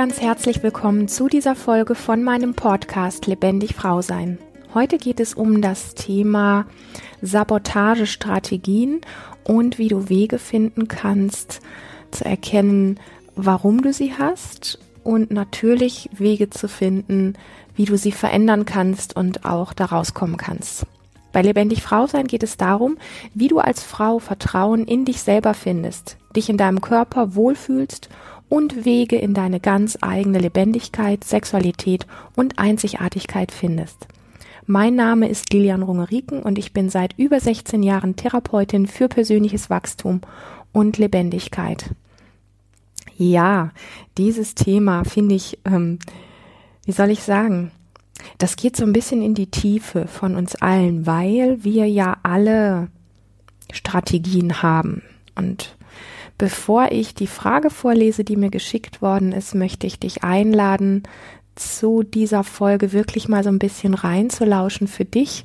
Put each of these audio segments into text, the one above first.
ganz herzlich willkommen zu dieser Folge von meinem Podcast Lebendig Frau sein. Heute geht es um das Thema Sabotagestrategien und wie du Wege finden kannst, zu erkennen, warum du sie hast und natürlich Wege zu finden, wie du sie verändern kannst und auch daraus kommen kannst. Bei Lebendig Frau sein geht es darum, wie du als Frau Vertrauen in dich selber findest, dich in deinem Körper wohlfühlst und Wege in deine ganz eigene Lebendigkeit, Sexualität und Einzigartigkeit findest. Mein Name ist Lilian Rungeriken und ich bin seit über 16 Jahren Therapeutin für persönliches Wachstum und Lebendigkeit. Ja, dieses Thema finde ich, ähm, wie soll ich sagen, das geht so ein bisschen in die Tiefe von uns allen, weil wir ja alle Strategien haben. Und bevor ich die Frage vorlese, die mir geschickt worden ist, möchte ich dich einladen, zu dieser Folge wirklich mal so ein bisschen reinzulauschen für dich.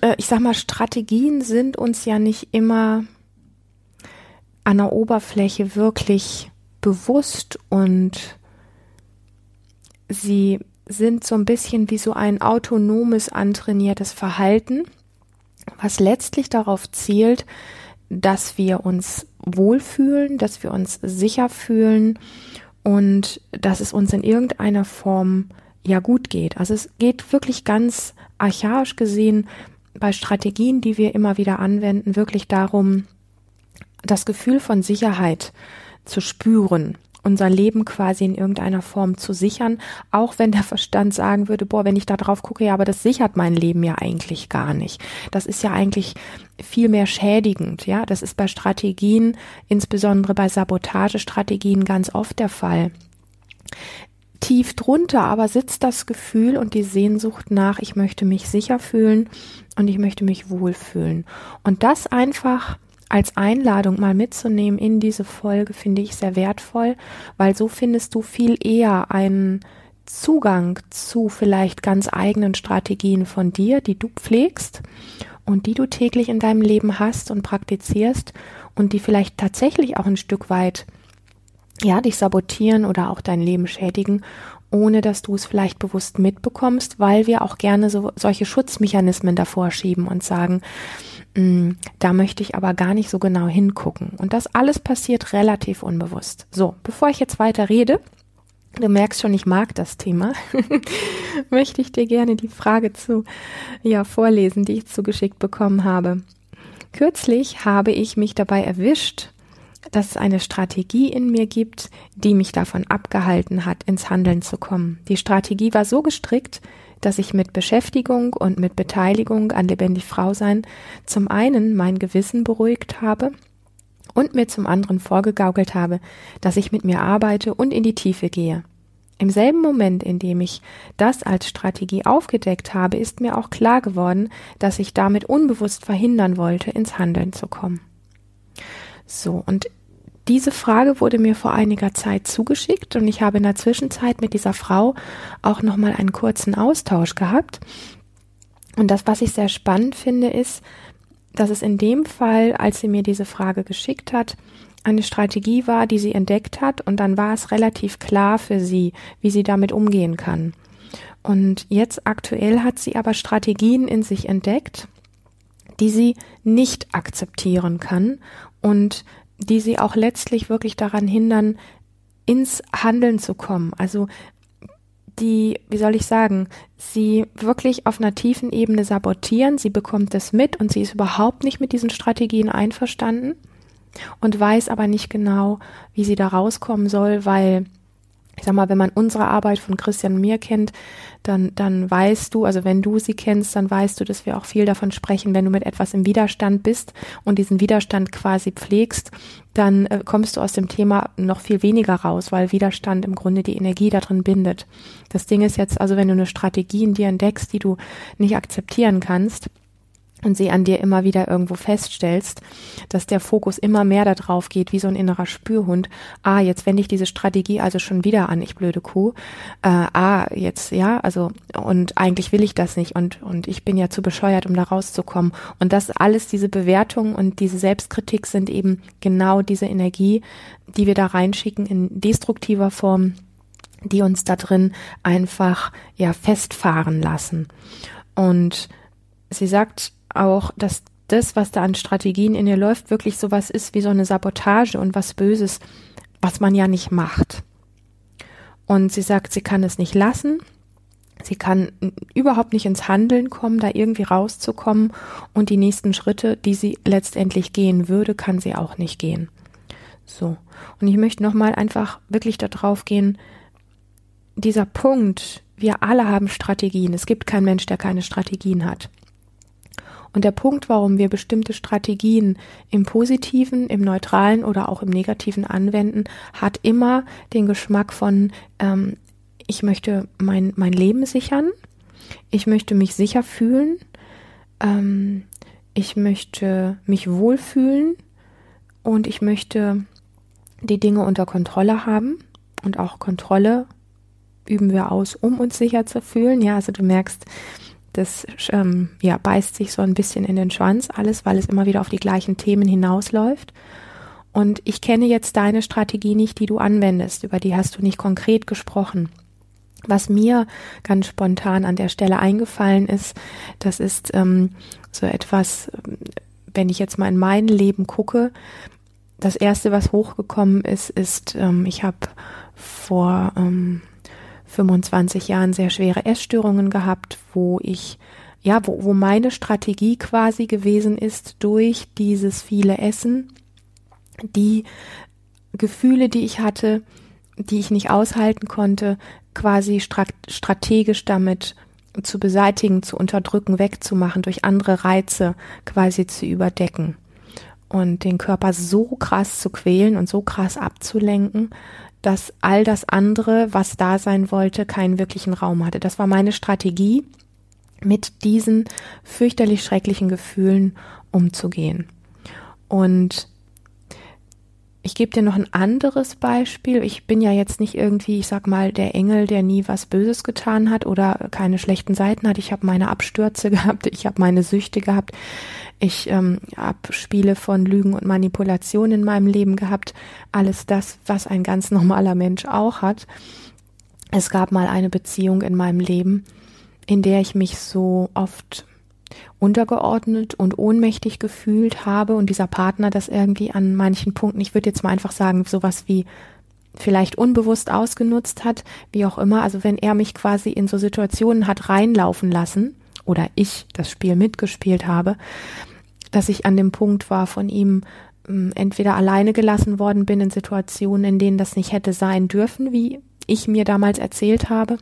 Äh, ich sag mal, Strategien sind uns ja nicht immer an der Oberfläche wirklich bewusst und sie sind so ein bisschen wie so ein autonomes, antrainiertes Verhalten, was letztlich darauf zielt, dass wir uns wohlfühlen, dass wir uns sicher fühlen und dass es uns in irgendeiner Form ja gut geht. Also es geht wirklich ganz archaisch gesehen bei Strategien, die wir immer wieder anwenden, wirklich darum, das Gefühl von Sicherheit zu spüren unser Leben quasi in irgendeiner Form zu sichern, auch wenn der Verstand sagen würde, boah, wenn ich da drauf gucke, ja, aber das sichert mein Leben ja eigentlich gar nicht. Das ist ja eigentlich viel mehr schädigend, ja. Das ist bei Strategien, insbesondere bei Sabotagestrategien ganz oft der Fall. Tief drunter aber sitzt das Gefühl und die Sehnsucht nach, ich möchte mich sicher fühlen und ich möchte mich wohlfühlen. Und das einfach als Einladung mal mitzunehmen in diese Folge finde ich sehr wertvoll, weil so findest du viel eher einen Zugang zu vielleicht ganz eigenen Strategien von dir, die du pflegst und die du täglich in deinem Leben hast und praktizierst und die vielleicht tatsächlich auch ein Stück weit ja, dich sabotieren oder auch dein Leben schädigen, ohne dass du es vielleicht bewusst mitbekommst, weil wir auch gerne so solche Schutzmechanismen davor schieben und sagen, Mm, da möchte ich aber gar nicht so genau hingucken. Und das alles passiert relativ unbewusst. So, bevor ich jetzt weiter rede, du merkst schon, ich mag das Thema, möchte ich dir gerne die Frage zu, ja, vorlesen, die ich zugeschickt bekommen habe. Kürzlich habe ich mich dabei erwischt, dass es eine Strategie in mir gibt, die mich davon abgehalten hat, ins Handeln zu kommen. Die Strategie war so gestrickt, dass ich mit Beschäftigung und mit Beteiligung an lebendig Frau sein zum einen mein Gewissen beruhigt habe und mir zum anderen vorgegaukelt habe, dass ich mit mir arbeite und in die Tiefe gehe. Im selben Moment, in dem ich das als Strategie aufgedeckt habe, ist mir auch klar geworden, dass ich damit unbewusst verhindern wollte, ins Handeln zu kommen. So, und diese Frage wurde mir vor einiger Zeit zugeschickt und ich habe in der Zwischenzeit mit dieser Frau auch nochmal einen kurzen Austausch gehabt. Und das, was ich sehr spannend finde, ist, dass es in dem Fall, als sie mir diese Frage geschickt hat, eine Strategie war, die sie entdeckt hat und dann war es relativ klar für sie, wie sie damit umgehen kann. Und jetzt aktuell hat sie aber Strategien in sich entdeckt, die sie nicht akzeptieren kann und die sie auch letztlich wirklich daran hindern, ins Handeln zu kommen. Also die, wie soll ich sagen, sie wirklich auf einer tiefen Ebene sabotieren, sie bekommt es mit und sie ist überhaupt nicht mit diesen Strategien einverstanden und weiß aber nicht genau, wie sie da rauskommen soll, weil ich sag mal, wenn man unsere Arbeit von Christian und mir kennt, dann, dann weißt du, also wenn du sie kennst, dann weißt du, dass wir auch viel davon sprechen, wenn du mit etwas im Widerstand bist und diesen Widerstand quasi pflegst, dann äh, kommst du aus dem Thema noch viel weniger raus, weil Widerstand im Grunde die Energie da drin bindet. Das Ding ist jetzt also, wenn du eine Strategie in dir entdeckst, die du nicht akzeptieren kannst, und sie an dir immer wieder irgendwo feststellst, dass der Fokus immer mehr darauf geht, wie so ein innerer Spürhund. Ah, jetzt wende ich diese Strategie also schon wieder an, ich blöde Kuh. Äh, ah, jetzt, ja, also, und eigentlich will ich das nicht und, und ich bin ja zu bescheuert, um da rauszukommen. Und das alles, diese Bewertung und diese Selbstkritik sind eben genau diese Energie, die wir da reinschicken in destruktiver Form, die uns da drin einfach, ja, festfahren lassen. Und sie sagt, auch, dass das, was da an Strategien in ihr läuft, wirklich sowas ist wie so eine Sabotage und was Böses, was man ja nicht macht. Und sie sagt, sie kann es nicht lassen. Sie kann überhaupt nicht ins Handeln kommen, da irgendwie rauszukommen. Und die nächsten Schritte, die sie letztendlich gehen würde, kann sie auch nicht gehen. So. Und ich möchte nochmal einfach wirklich darauf gehen, dieser Punkt, wir alle haben Strategien. Es gibt keinen Mensch, der keine Strategien hat. Und der Punkt, warum wir bestimmte Strategien im positiven, im neutralen oder auch im negativen anwenden, hat immer den Geschmack von, ähm, ich möchte mein, mein Leben sichern, ich möchte mich sicher fühlen, ähm, ich möchte mich wohlfühlen und ich möchte die Dinge unter Kontrolle haben und auch Kontrolle üben wir aus, um uns sicher zu fühlen. Ja, also du merkst, das ähm, ja, beißt sich so ein bisschen in den Schwanz alles, weil es immer wieder auf die gleichen Themen hinausläuft. Und ich kenne jetzt deine Strategie nicht, die du anwendest, über die hast du nicht konkret gesprochen. Was mir ganz spontan an der Stelle eingefallen ist, das ist ähm, so etwas, wenn ich jetzt mal in mein Leben gucke, das erste, was hochgekommen ist, ist, ähm, ich habe vor ähm, 25 Jahren sehr schwere Essstörungen gehabt, wo ich ja, wo, wo meine Strategie quasi gewesen ist, durch dieses viele Essen, die Gefühle, die ich hatte, die ich nicht aushalten konnte, quasi strategisch damit zu beseitigen, zu unterdrücken, wegzumachen, durch andere Reize quasi zu überdecken und den Körper so krass zu quälen und so krass abzulenken, dass all das andere, was da sein wollte, keinen wirklichen Raum hatte. Das war meine Strategie, mit diesen fürchterlich schrecklichen Gefühlen umzugehen. Und ich gebe dir noch ein anderes Beispiel. Ich bin ja jetzt nicht irgendwie, ich sag mal, der Engel, der nie was Böses getan hat oder keine schlechten Seiten hat. Ich habe meine Abstürze gehabt, ich habe meine Süchte gehabt, ich ähm, habe Spiele von Lügen und Manipulation in meinem Leben gehabt. Alles das, was ein ganz normaler Mensch auch hat. Es gab mal eine Beziehung in meinem Leben, in der ich mich so oft untergeordnet und ohnmächtig gefühlt habe und dieser Partner das irgendwie an manchen Punkten, ich würde jetzt mal einfach sagen, sowas wie vielleicht unbewusst ausgenutzt hat, wie auch immer, also wenn er mich quasi in so Situationen hat reinlaufen lassen oder ich das Spiel mitgespielt habe, dass ich an dem Punkt war von ihm ähm, entweder alleine gelassen worden bin in Situationen, in denen das nicht hätte sein dürfen, wie ich mir damals erzählt habe,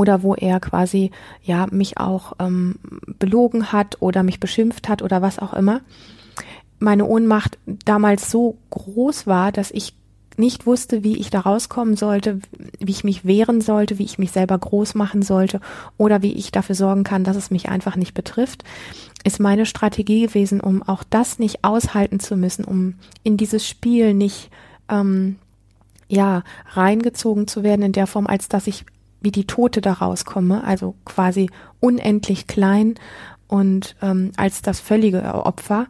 oder wo er quasi ja mich auch ähm, belogen hat oder mich beschimpft hat oder was auch immer. Meine Ohnmacht damals so groß war, dass ich nicht wusste, wie ich da rauskommen sollte, wie ich mich wehren sollte, wie ich mich selber groß machen sollte oder wie ich dafür sorgen kann, dass es mich einfach nicht betrifft, ist meine Strategie gewesen, um auch das nicht aushalten zu müssen, um in dieses Spiel nicht ähm, ja reingezogen zu werden in der Form, als dass ich wie die Tote da rauskomme, also quasi unendlich klein und ähm, als das völlige Opfer,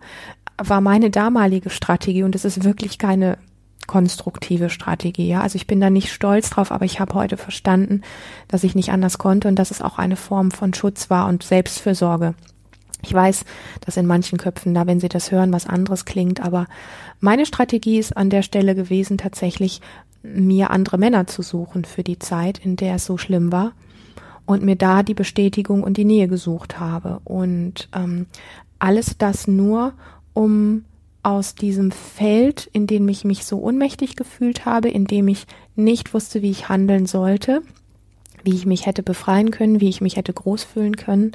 war meine damalige Strategie und es ist wirklich keine konstruktive Strategie. Ja, also ich bin da nicht stolz drauf, aber ich habe heute verstanden, dass ich nicht anders konnte und dass es auch eine Form von Schutz war und Selbstfürsorge. Ich weiß, dass in manchen Köpfen da, wenn sie das hören, was anderes klingt, aber meine Strategie ist an der Stelle gewesen, tatsächlich mir andere Männer zu suchen für die Zeit, in der es so schlimm war und mir da die Bestätigung und die Nähe gesucht habe. Und ähm, alles das nur, um aus diesem Feld, in dem ich mich so ohnmächtig gefühlt habe, in dem ich nicht wusste, wie ich handeln sollte, wie ich mich hätte befreien können, wie ich mich hätte groß fühlen können,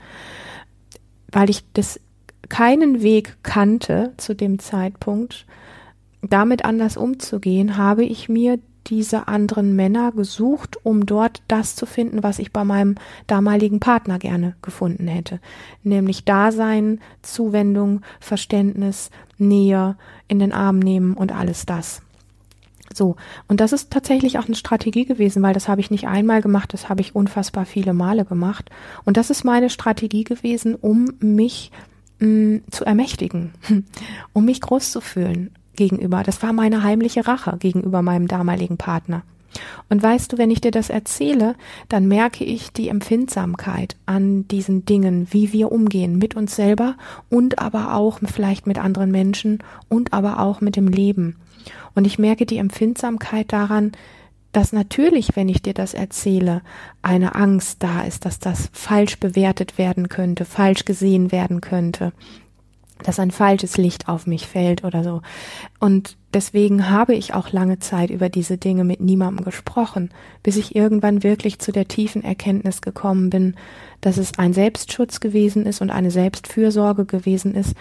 weil ich das keinen Weg kannte zu dem Zeitpunkt, damit anders umzugehen, habe ich mir diese anderen Männer gesucht, um dort das zu finden, was ich bei meinem damaligen Partner gerne gefunden hätte. Nämlich Dasein, Zuwendung, Verständnis, Nähe, in den Arm nehmen und alles das. So, und das ist tatsächlich auch eine Strategie gewesen, weil das habe ich nicht einmal gemacht, das habe ich unfassbar viele Male gemacht. Und das ist meine Strategie gewesen, um mich mm, zu ermächtigen, um mich groß zu fühlen gegenüber. Das war meine heimliche Rache gegenüber meinem damaligen Partner. Und weißt du, wenn ich dir das erzähle, dann merke ich die Empfindsamkeit an diesen Dingen, wie wir umgehen mit uns selber und aber auch vielleicht mit anderen Menschen und aber auch mit dem Leben. Und ich merke die Empfindsamkeit daran, dass natürlich, wenn ich dir das erzähle, eine Angst da ist, dass das falsch bewertet werden könnte, falsch gesehen werden könnte, dass ein falsches Licht auf mich fällt oder so. Und deswegen habe ich auch lange Zeit über diese Dinge mit niemandem gesprochen, bis ich irgendwann wirklich zu der tiefen Erkenntnis gekommen bin, dass es ein Selbstschutz gewesen ist und eine Selbstfürsorge gewesen ist,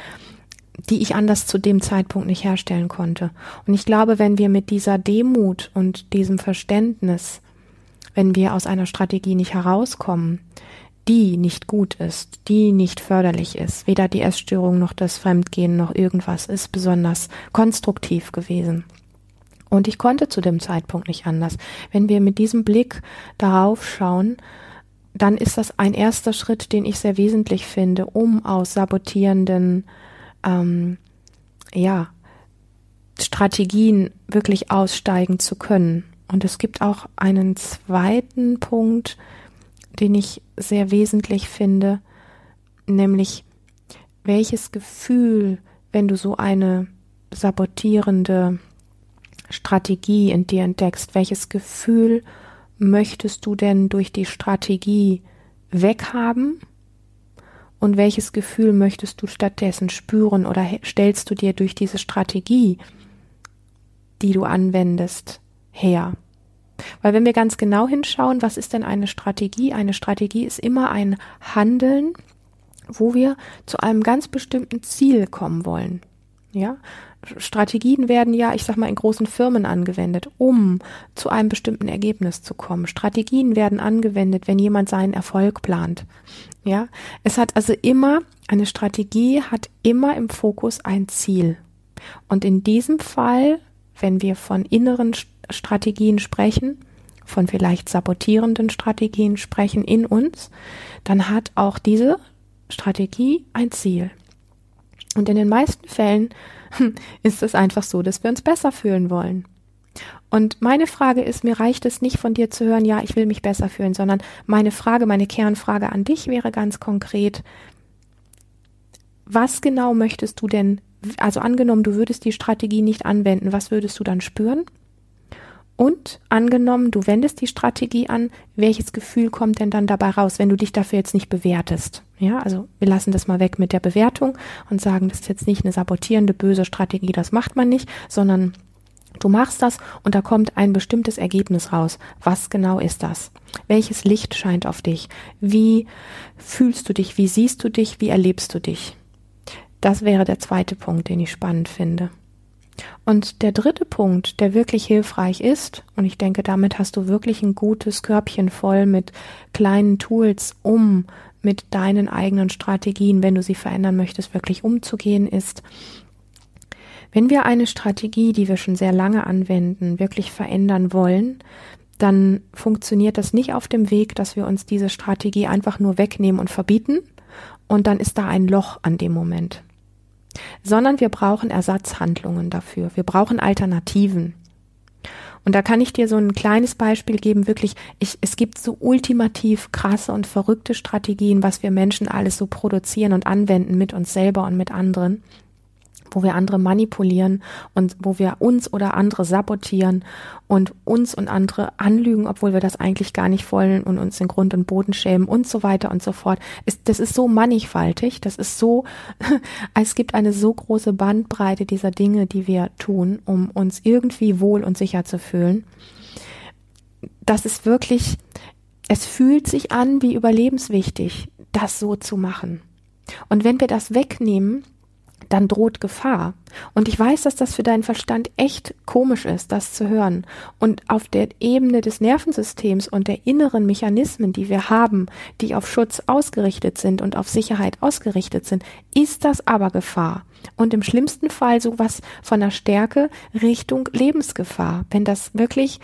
die ich anders zu dem Zeitpunkt nicht herstellen konnte. Und ich glaube, wenn wir mit dieser Demut und diesem Verständnis, wenn wir aus einer Strategie nicht herauskommen, die nicht gut ist, die nicht förderlich ist, weder die Essstörung noch das Fremdgehen noch irgendwas ist besonders konstruktiv gewesen. Und ich konnte zu dem Zeitpunkt nicht anders. Wenn wir mit diesem Blick darauf schauen, dann ist das ein erster Schritt, den ich sehr wesentlich finde, um aus sabotierenden ähm, ja, Strategien wirklich aussteigen zu können. Und es gibt auch einen zweiten Punkt, den ich sehr wesentlich finde, nämlich welches Gefühl, wenn du so eine sabotierende Strategie in dir entdeckst, welches Gefühl möchtest du denn durch die Strategie weghaben und welches Gefühl möchtest du stattdessen spüren oder stellst du dir durch diese Strategie, die du anwendest, her? Weil wenn wir ganz genau hinschauen, was ist denn eine Strategie? Eine Strategie ist immer ein Handeln, wo wir zu einem ganz bestimmten Ziel kommen wollen. Ja, Strategien werden ja, ich sag mal, in großen Firmen angewendet, um zu einem bestimmten Ergebnis zu kommen. Strategien werden angewendet, wenn jemand seinen Erfolg plant. Ja, es hat also immer, eine Strategie hat immer im Fokus ein Ziel. Und in diesem Fall, wenn wir von inneren Strategien sprechen, von vielleicht sabotierenden Strategien sprechen in uns, dann hat auch diese Strategie ein Ziel. Und in den meisten Fällen ist es einfach so, dass wir uns besser fühlen wollen. Und meine Frage ist, mir reicht es nicht von dir zu hören, ja, ich will mich besser fühlen, sondern meine Frage, meine Kernfrage an dich wäre ganz konkret, was genau möchtest du denn, also angenommen, du würdest die Strategie nicht anwenden, was würdest du dann spüren? Und angenommen, du wendest die Strategie an, welches Gefühl kommt denn dann dabei raus, wenn du dich dafür jetzt nicht bewertest? Ja, also wir lassen das mal weg mit der Bewertung und sagen, das ist jetzt nicht eine sabotierende, böse Strategie, das macht man nicht, sondern du machst das und da kommt ein bestimmtes Ergebnis raus. Was genau ist das? Welches Licht scheint auf dich? Wie fühlst du dich? Wie siehst du dich? Wie erlebst du dich? Das wäre der zweite Punkt, den ich spannend finde. Und der dritte Punkt, der wirklich hilfreich ist, und ich denke, damit hast du wirklich ein gutes Körbchen voll mit kleinen Tools, um mit deinen eigenen Strategien, wenn du sie verändern möchtest, wirklich umzugehen, ist, wenn wir eine Strategie, die wir schon sehr lange anwenden, wirklich verändern wollen, dann funktioniert das nicht auf dem Weg, dass wir uns diese Strategie einfach nur wegnehmen und verbieten. Und dann ist da ein Loch an dem Moment sondern wir brauchen Ersatzhandlungen dafür. Wir brauchen Alternativen. Und da kann ich dir so ein kleines Beispiel geben, wirklich, ich, es gibt so ultimativ krasse und verrückte Strategien, was wir Menschen alles so produzieren und anwenden mit uns selber und mit anderen wo wir andere manipulieren und wo wir uns oder andere sabotieren und uns und andere anlügen, obwohl wir das eigentlich gar nicht wollen und uns in Grund und Boden schämen und so weiter und so fort. das ist so mannigfaltig, das ist so, es gibt eine so große Bandbreite dieser Dinge, die wir tun, um uns irgendwie wohl und sicher zu fühlen. Das ist wirklich, es fühlt sich an wie überlebenswichtig, das so zu machen. Und wenn wir das wegnehmen, dann droht Gefahr. Und ich weiß, dass das für deinen Verstand echt komisch ist, das zu hören. Und auf der Ebene des Nervensystems und der inneren Mechanismen, die wir haben, die auf Schutz ausgerichtet sind und auf Sicherheit ausgerichtet sind, ist das aber Gefahr. Und im schlimmsten Fall sowas von der Stärke Richtung Lebensgefahr. Wenn das wirklich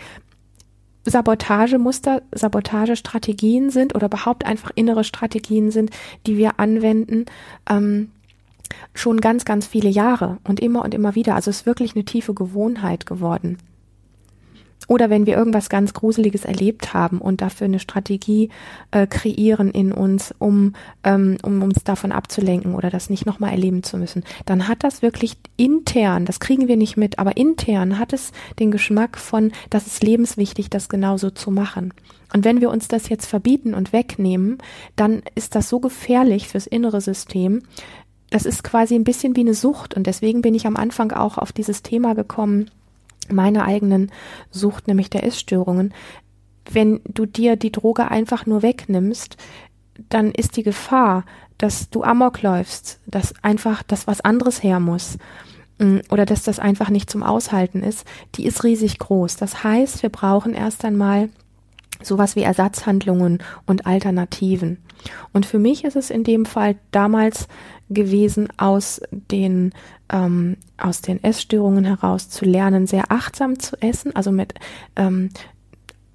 Sabotagemuster, Sabotagestrategien sind oder überhaupt einfach innere Strategien sind, die wir anwenden, ähm, schon ganz, ganz viele Jahre und immer und immer wieder. Also es ist wirklich eine tiefe Gewohnheit geworden. Oder wenn wir irgendwas ganz Gruseliges erlebt haben und dafür eine Strategie äh, kreieren in uns, um, ähm, um uns davon abzulenken oder das nicht nochmal erleben zu müssen, dann hat das wirklich intern, das kriegen wir nicht mit, aber intern hat es den Geschmack von, das ist lebenswichtig, das genauso zu machen. Und wenn wir uns das jetzt verbieten und wegnehmen, dann ist das so gefährlich fürs innere System, das ist quasi ein bisschen wie eine Sucht und deswegen bin ich am Anfang auch auf dieses Thema gekommen, meine eigenen Sucht, nämlich der Essstörungen. Wenn du dir die Droge einfach nur wegnimmst, dann ist die Gefahr, dass du Amok läufst, dass einfach das was anderes her muss mm, oder dass das einfach nicht zum Aushalten ist, die ist riesig groß. Das heißt, wir brauchen erst einmal sowas wie Ersatzhandlungen und Alternativen. Und für mich ist es in dem Fall damals gewesen, aus den, ähm, aus den Essstörungen heraus zu lernen, sehr achtsam zu essen, also mit, ähm,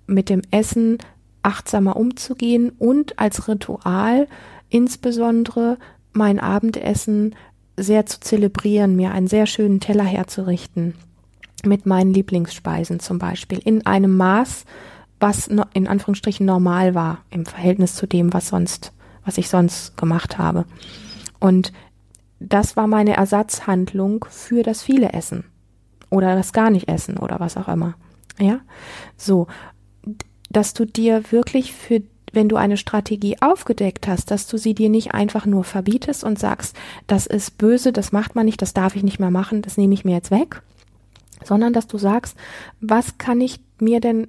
mit dem Essen achtsamer umzugehen und als Ritual insbesondere mein Abendessen sehr zu zelebrieren, mir einen sehr schönen Teller herzurichten mit meinen Lieblingsspeisen zum Beispiel in einem Maß, was in Anführungsstrichen normal war im Verhältnis zu dem, was sonst, was ich sonst gemacht habe. Und das war meine Ersatzhandlung für das viele Essen oder das gar nicht Essen oder was auch immer. Ja, so, dass du dir wirklich für wenn du eine Strategie aufgedeckt hast, dass du sie dir nicht einfach nur verbietest und sagst, das ist böse, das macht man nicht, das darf ich nicht mehr machen, das nehme ich mir jetzt weg, sondern dass du sagst, was kann ich mir denn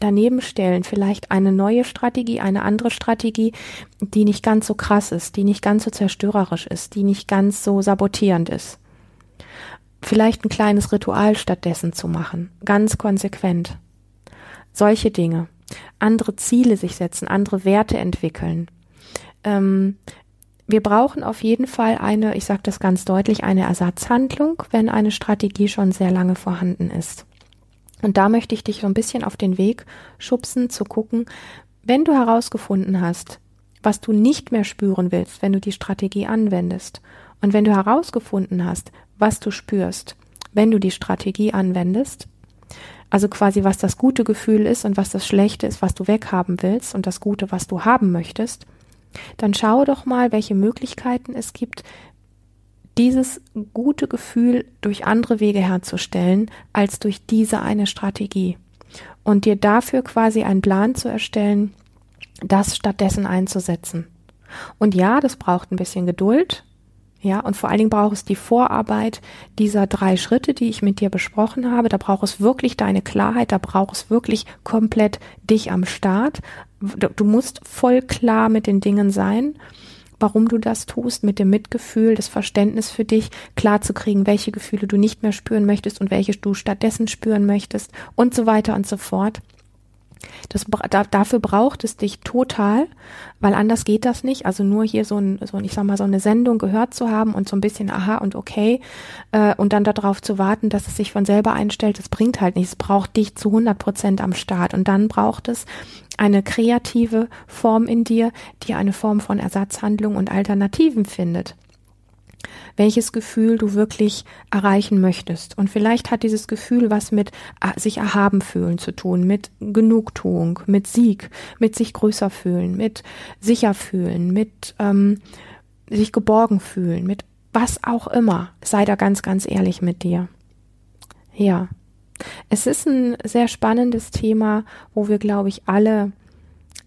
daneben stellen, vielleicht eine neue Strategie, eine andere Strategie, die nicht ganz so krass ist, die nicht ganz so zerstörerisch ist, die nicht ganz so sabotierend ist. Vielleicht ein kleines Ritual stattdessen zu machen, ganz konsequent. Solche Dinge. Andere Ziele sich setzen, andere Werte entwickeln. Ähm, wir brauchen auf jeden Fall eine, ich sage das ganz deutlich, eine Ersatzhandlung, wenn eine Strategie schon sehr lange vorhanden ist. Und da möchte ich dich so ein bisschen auf den Weg schubsen, zu gucken, wenn du herausgefunden hast, was du nicht mehr spüren willst, wenn du die Strategie anwendest, und wenn du herausgefunden hast, was du spürst, wenn du die Strategie anwendest, also quasi was das gute Gefühl ist und was das schlechte ist, was du weghaben willst und das gute, was du haben möchtest, dann schau doch mal, welche Möglichkeiten es gibt, dieses gute Gefühl durch andere Wege herzustellen als durch diese eine Strategie. Und dir dafür quasi einen Plan zu erstellen, das stattdessen einzusetzen. Und ja, das braucht ein bisschen Geduld. Ja, und vor allen Dingen braucht es die Vorarbeit dieser drei Schritte, die ich mit dir besprochen habe. Da braucht es wirklich deine Klarheit, da braucht es wirklich komplett dich am Start. Du musst voll klar mit den Dingen sein warum du das tust, mit dem Mitgefühl, das Verständnis für dich, klar zu kriegen, welche Gefühle du nicht mehr spüren möchtest und welche du stattdessen spüren möchtest und so weiter und so fort. Das, da, dafür braucht es dich total, weil anders geht das nicht. Also nur hier so ein, so ein, ich sag mal, so eine Sendung gehört zu haben und so ein bisschen aha und okay äh, und dann darauf zu warten, dass es sich von selber einstellt, das bringt halt nichts. Es braucht dich zu 100 Prozent am Start und dann braucht es eine kreative Form in dir, die eine Form von Ersatzhandlung und Alternativen findet. Welches Gefühl du wirklich erreichen möchtest. Und vielleicht hat dieses Gefühl was mit äh, sich erhaben fühlen zu tun, mit Genugtuung, mit Sieg, mit sich größer fühlen, mit sicher fühlen, mit ähm, sich geborgen fühlen, mit was auch immer. Sei da ganz, ganz ehrlich mit dir. Ja. Es ist ein sehr spannendes Thema, wo wir, glaube ich, alle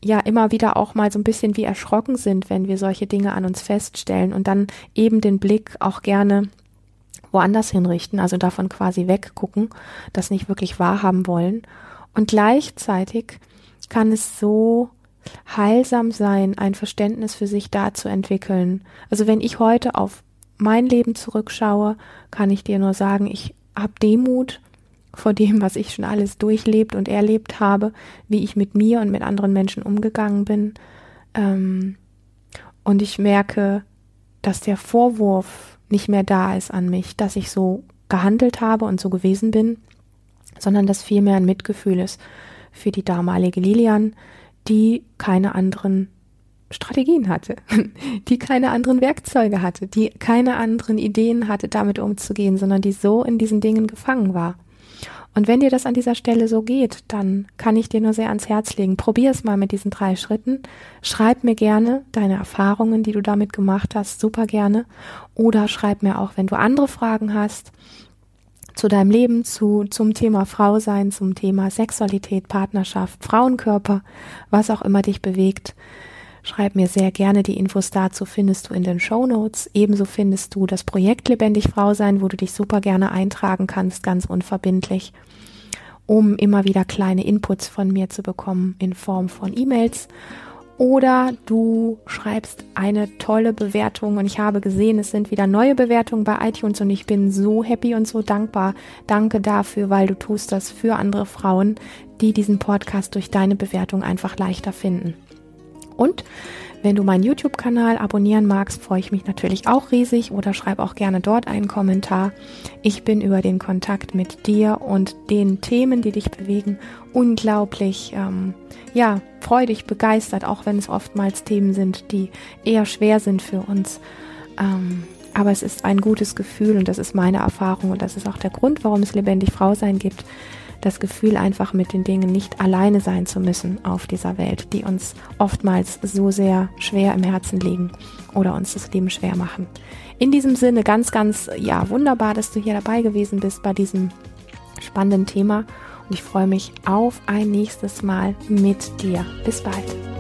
ja immer wieder auch mal so ein bisschen wie erschrocken sind, wenn wir solche Dinge an uns feststellen und dann eben den Blick auch gerne woanders hinrichten, also davon quasi weggucken, das nicht wirklich wahrhaben wollen. Und gleichzeitig kann es so heilsam sein, ein Verständnis für sich da zu entwickeln. Also wenn ich heute auf mein Leben zurückschaue, kann ich dir nur sagen, ich habe Demut vor dem, was ich schon alles durchlebt und erlebt habe, wie ich mit mir und mit anderen Menschen umgegangen bin. Ähm, und ich merke, dass der Vorwurf nicht mehr da ist an mich, dass ich so gehandelt habe und so gewesen bin, sondern dass vielmehr ein Mitgefühl ist für die damalige Lilian, die keine anderen Strategien hatte, die keine anderen Werkzeuge hatte, die keine anderen Ideen hatte, damit umzugehen, sondern die so in diesen Dingen gefangen war. Und wenn dir das an dieser Stelle so geht, dann kann ich dir nur sehr ans Herz legen. Probier es mal mit diesen drei Schritten. Schreib mir gerne deine Erfahrungen, die du damit gemacht hast, super gerne. Oder schreib mir auch, wenn du andere Fragen hast zu deinem Leben, zu, zum Thema Frau sein, zum Thema Sexualität, Partnerschaft, Frauenkörper, was auch immer dich bewegt. Schreib mir sehr gerne die Infos dazu, findest du in den Show Notes. Ebenso findest du das Projekt Lebendig Frau sein, wo du dich super gerne eintragen kannst, ganz unverbindlich, um immer wieder kleine Inputs von mir zu bekommen in Form von E-Mails. Oder du schreibst eine tolle Bewertung und ich habe gesehen, es sind wieder neue Bewertungen bei iTunes und ich bin so happy und so dankbar. Danke dafür, weil du tust das für andere Frauen, die diesen Podcast durch deine Bewertung einfach leichter finden. Und wenn du meinen YouTube-Kanal abonnieren magst, freue ich mich natürlich auch riesig oder schreib auch gerne dort einen Kommentar. Ich bin über den Kontakt mit dir und den Themen, die dich bewegen, unglaublich, ähm, ja, freudig, begeistert, auch wenn es oftmals Themen sind, die eher schwer sind für uns. Ähm, aber es ist ein gutes Gefühl und das ist meine Erfahrung und das ist auch der Grund, warum es lebendig Frau sein gibt das Gefühl, einfach mit den Dingen nicht alleine sein zu müssen auf dieser Welt, die uns oftmals so sehr schwer im Herzen liegen oder uns das Leben schwer machen. In diesem Sinne ganz, ganz, ja, wunderbar, dass du hier dabei gewesen bist bei diesem spannenden Thema und ich freue mich auf ein nächstes Mal mit dir. Bis bald.